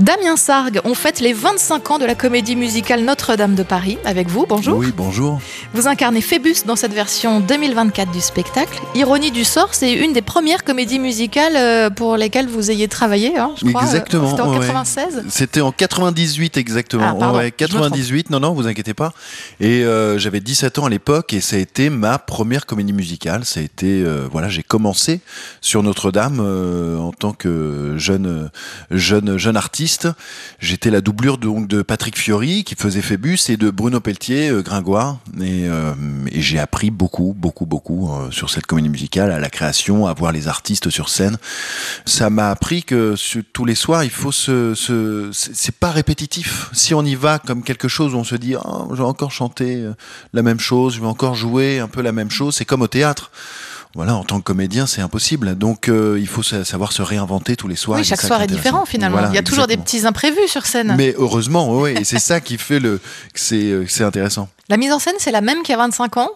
Damien Sargue, on fête les 25 ans de la comédie musicale Notre-Dame de Paris avec vous. Bonjour. Oui, bonjour. Vous incarnez Phébus dans cette version 2024 du spectacle. Ironie du sort, c'est une des premières comédies musicales euh, pour lesquelles vous ayez travaillé, hein, je crois. Exactement. C'était en ouais. 96 C'était en 98 exactement. Ah, pardon, Ouais, je me trompe. 98, non, non, vous inquiétez pas. Et euh, j'avais 17 ans à l'époque et ça a été ma première comédie musicale. Ça a été, euh, voilà, j'ai commencé sur Notre-Dame euh, en tant que jeune, jeune, jeune artiste. J'étais la doublure donc de Patrick Fiori qui faisait Phébus et de Bruno Pelletier, euh, Gringoire. Et, euh, et j'ai appris beaucoup, beaucoup, beaucoup euh, sur cette comédie musicale, à la création, à voir les artistes sur scène. Ça m'a appris que sur- tous les soirs, il faut se, se c'est pas répétitif. Si on y va comme quelque chose où on se dit, Ah, je vais encore chanter la même chose, je vais encore jouer un peu la même chose, c'est comme au théâtre. Voilà, en tant que comédien, c'est impossible. Donc, euh, il faut sa- savoir se réinventer tous les soirs. Oui, chaque soir est différent finalement. Voilà, Il y a toujours des petits imprévus sur scène. Mais heureusement, oui, et c'est ça qui fait le, c'est, euh, que c'est intéressant. La mise en scène, c'est la même qu'il y a 25 ans.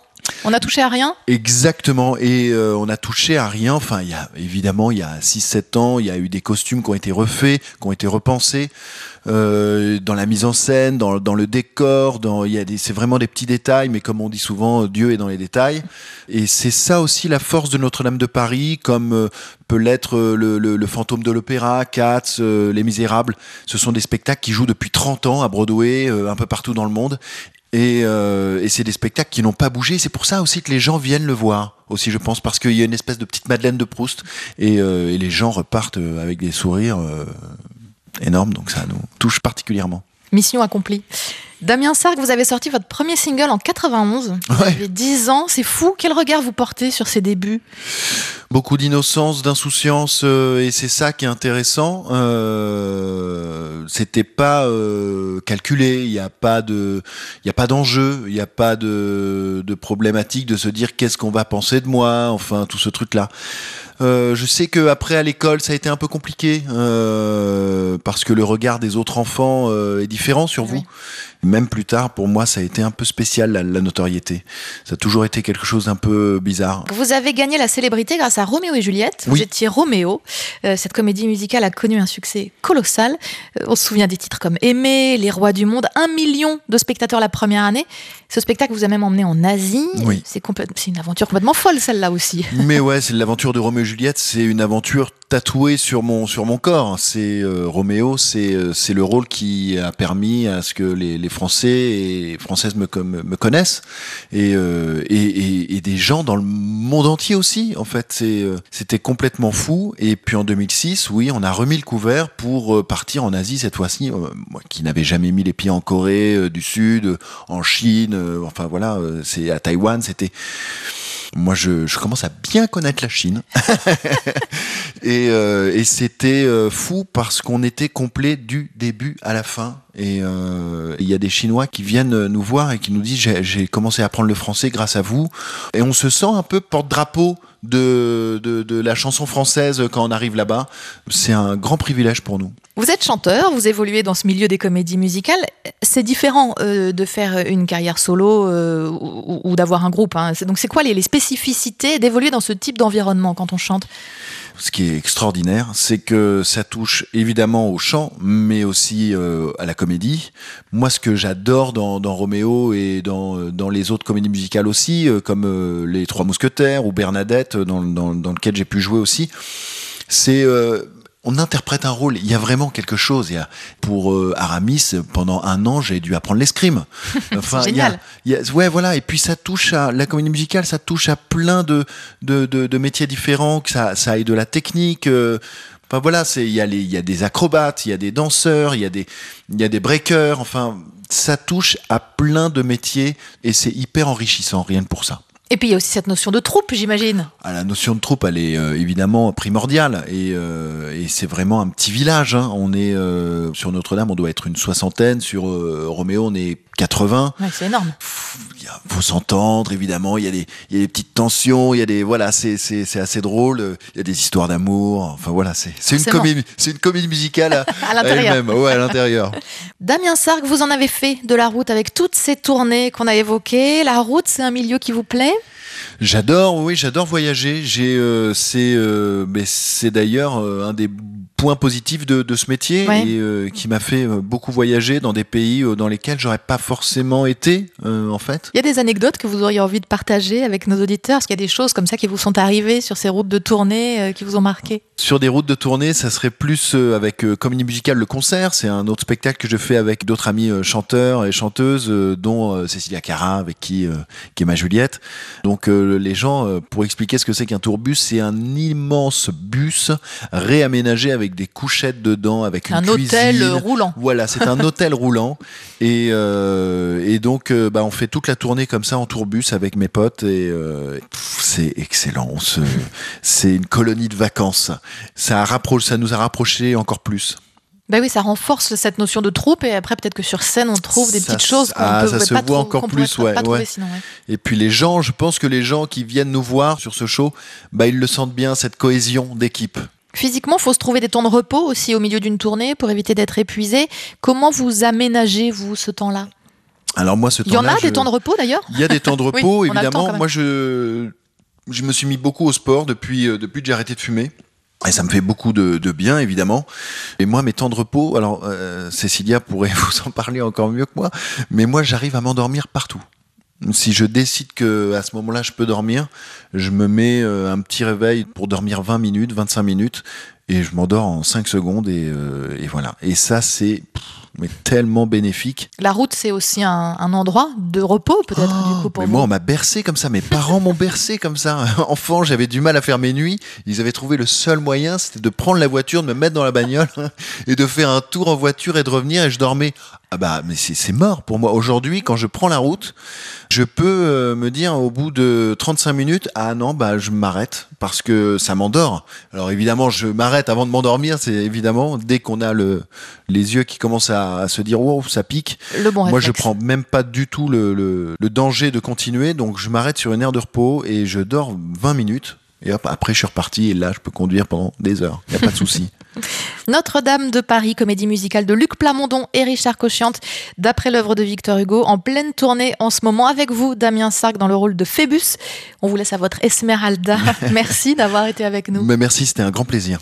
On n'a touché à rien. Exactement, et euh, on a touché à rien. Enfin, il y a évidemment, il y a 6-7 ans, il y a eu des costumes qui ont été refaits, qui ont été repensés euh, dans la mise en scène, dans, le décor. A c'est vraiment des petits détails, mais comme on dit souvent, Dieu est dans les détails. Et c'est ça aussi la force de Notre-Dame de Paris, comme euh, peut l'être le, le- fantôme de l'opéra, euh, Les Misérables. Ce sont des spectacles qui jouent depuis 30 ans à Broadway, un peu partout dans le monde. Et, euh, et c'est des spectacles qui n'ont pas bougé. C'est pour ça aussi que les gens viennent le voir aussi, je pense, parce qu'il y a une espèce de petite Madeleine de Proust et, euh, et les gens repartent euh, avec des sourires euh, énormes. Donc ça nous touche particulièrement. Mission accomplie. Damien Sargue, vous avez sorti votre premier single en 91. Vous Ouais. avez 10 ans, c'est fou. Quel regard vous portez sur ces débuts? Beaucoup d'innocence, d'insouciance, euh, et c'est ça qui est intéressant. Euh, C'était pas euh, calculé. Il n'y a pas de, il y a pas d'enjeu, il n'y a pas de, de problématique de se dire qu'est-ce qu'on va penser de moi. Enfin, tout ce truc-là. Euh, je sais que après à l'école ça a été un peu compliqué parce que le regard des autres enfants est différent sur vous. Oui. Même plus tard, pour moi, ça a été un peu spécial la, la notoriété. Ça a toujours été quelque chose d'un peu bizarre. Vous avez gagné la célébrité grâce à Roméo et Juliette. Vous Oui. étiez Roméo. Euh, cette comédie musicale a connu un succès colossal. Euh, on se souvient des titres comme Aimer, Les Rois du Monde, un million de spectateurs la première année. Ce spectacle vous a même emmené en Asie. Oui. C'est une aventure complètement folle celle-là aussi. Mais ouais, c'est l'aventure de Roméo et Juliette. C'est une aventure tatouée sur mon sur mon corps. C'est euh, Roméo, c'est euh, le rôle qui a permis à ce que les, les Français et Françaises me me connaissent et, euh, et, et et des gens dans le monde entier aussi. En fait, euh, c'était complètement fou. Et puis en 2006, oui, on a remis le couvert pour euh, partir en Asie cette fois-ci. Moi, qui n'avais jamais mis les pieds en Corée du Sud, en Chine, enfin voilà, euh, c'est à Taïwan, c'était moi, je, je commence à bien connaître la Chine. et euh, et c'était euh, fou parce qu'on était complet du début à la fin. Et euh, il y a des Chinois qui viennent nous voir et qui nous disent j'ai j'ai commencé à apprendre le français grâce à vous. Et on se sent un peu porte-drapeau de, de, de la chanson française quand on arrive là-bas. C'est un grand privilège pour nous. Vous êtes chanteur, vous évoluez dans ce milieu des comédies musicales. C'est différent euh, de faire une carrière solo euh, ou, d'avoir un groupe. hein. Donc c'est quoi les, spécificités d'évoluer dans ce type d'environnement quand on chante? Ce qui est extraordinaire, c'est que ça touche évidemment au chant, mais aussi euh, à la comédie. Moi, ce que j'adore dans, dans Roméo et dans, les autres comédies musicales aussi, comme Les Trois Mousquetaires ou Bernadette, dans, lequel j'ai pu jouer aussi, c'est on interprète un rôle. Il y a vraiment quelque chose. Il y a, pour euh, Aramis, pendant un an, j'ai dû apprendre l'escrime. Enfin, il y a- génial. il y a- ouais, voilà. Et puis ça touche à la comédie musicale, ça touche à plein de de, de, de métiers différents. Que ça, ça aille de la technique. euh, Enfin voilà, c'est il y a les il y a des acrobates, il y a des danseurs, il y a des il y a des breakers. Enfin, ça touche à plein de métiers et c'est hyper enrichissant, rien que pour ça. Et puis il y a aussi cette notion de troupe, j'imagine. Ah, la notion de troupe, elle est euh, évidemment primordiale et, euh, et c'est vraiment un petit village. hein. On est euh, sur Notre-Dame, on doit être une soixantaine. Sur Roméo, on est 80. Ouais, c'est énorme. Il y a- faut s'entendre évidemment. Il y a des, il y a des petites tensions. Il y a des voilà, c'est c'est c'est assez drôle. Il y a des histoires d'amour. Enfin voilà, c'est c'est une comédie, c'est une comédie musicale à, À l'intérieur. elle-même. Ouais, à l'intérieur. Damien Sargue, vous en avez fait de la route avec toutes ces tournées qu'on a évoquées. La route, c'est un milieu qui vous plaît? J'adore, oui, j'adore voyager. J'ai, euh, c'est, euh, mais c'est d'ailleurs euh, un des point positif de, de ce métier Ouais. et euh, qui m'a fait euh, beaucoup voyager dans des pays euh, dans lesquels j'aurais pas forcément été euh, en fait. Il y a des anecdotes que vous auriez envie de partager avec nos auditeurs? Est-ce qu'il y a des choses comme ça qui vous sont arrivées sur ces routes de tournée euh, qui vous ont marqué? Sur des routes de tournée, ça serait plus avec Comédie Musicale Le Concert. C'est un autre spectacle que je fais avec d'autres amis chanteurs et chanteuses, dont Cécilia Cara, avec qui, qui est ma Juliette. Donc les gens, pour expliquer ce que c'est qu'un tourbus, c'est un immense bus réaménagé avec des couchettes dedans, avec une Un cuisine. hôtel roulant. Voilà, c'est un hôtel roulant et, euh, et donc euh, bah, on fait toute la tournée comme ça en tourbus avec mes potes et euh, c'est excellent. Se- C'est une colonie de vacances. Ça, a rapproché, ça nous a rapprochés encore plus. Ben oui, ça renforce cette notion de troupe et après peut-être que sur scène on trouve des Ça petites se- choses qu'on ah, peut ça se pas voit encore plus, ouais, pas trouver ouais. sinon. ouais. Et puis les gens, je pense que les gens qui viennent nous voir sur ce show, bah, ils le sentent bien cette cohésion d'équipe. Physiquement, faut se trouver des temps de repos aussi au milieu d'une tournée pour éviter d'être épuisé. Comment vous aménagez vous ce temps-là? Alors moi, ce Il y en temps-là, a des temps de repos d'ailleurs? Il y a des temps de repos, évidemment. Moi, je, je me suis mis beaucoup au sport depuis, euh, depuis que j'ai arrêté de fumer. Et ça me fait beaucoup de, de bien, évidemment. Et moi, mes temps de repos, alors euh, Cécilia pourrait vous en parler encore mieux que moi, mais moi, j'arrive à m'endormir partout. Si je décide que à ce moment-là, je peux dormir, je me mets euh, un petit réveil pour dormir 20 minutes, 25 minutes, et je m'endors en 5 secondes, et, euh, et voilà. Et ça, c'est mais tellement bénéfique. La route, c'est aussi un, un endroit de repos peut-être Oh, du coup pour mais vous. moi, on m'a bercé comme ça. Mes parents m'ont bercé comme ça. Enfant, j'avais du mal à faire mes nuits. Ils avaient trouvé le seul moyen, c'était de prendre la voiture, de me mettre dans la bagnole et de faire un tour en voiture et de revenir. Et je dormais. Ah bah, mais c'est c'est mort pour moi. Aujourd'hui, quand je prends la route, je peux euh, me dire au bout de 35 minutes, ah non, bah je m'arrête parce que ça m'endort. Alors évidemment, je m'arrête avant de m'endormir. C'est évidemment dès qu'on a le les yeux qui commencent à, à se dire wow, ça pique. Le bon Moi, je réflexe. prends même pas du tout le, le- le danger de continuer, donc je m'arrête sur une aire de repos et je dors 20 minutes. Et hop, après, je suis reparti et là, je peux conduire pendant des heures. Il n'y a pas de souci. Notre-Dame de Paris, comédie musicale de Luc Plamondon et Richard Cochiante, d'après l'œuvre de Victor Hugo, en pleine tournée en ce moment avec vous, Damien Sark, dans le rôle de Phébus. On vous laisse à votre Esmeralda. Merci d'avoir été avec nous. Mais merci, c'était un grand plaisir.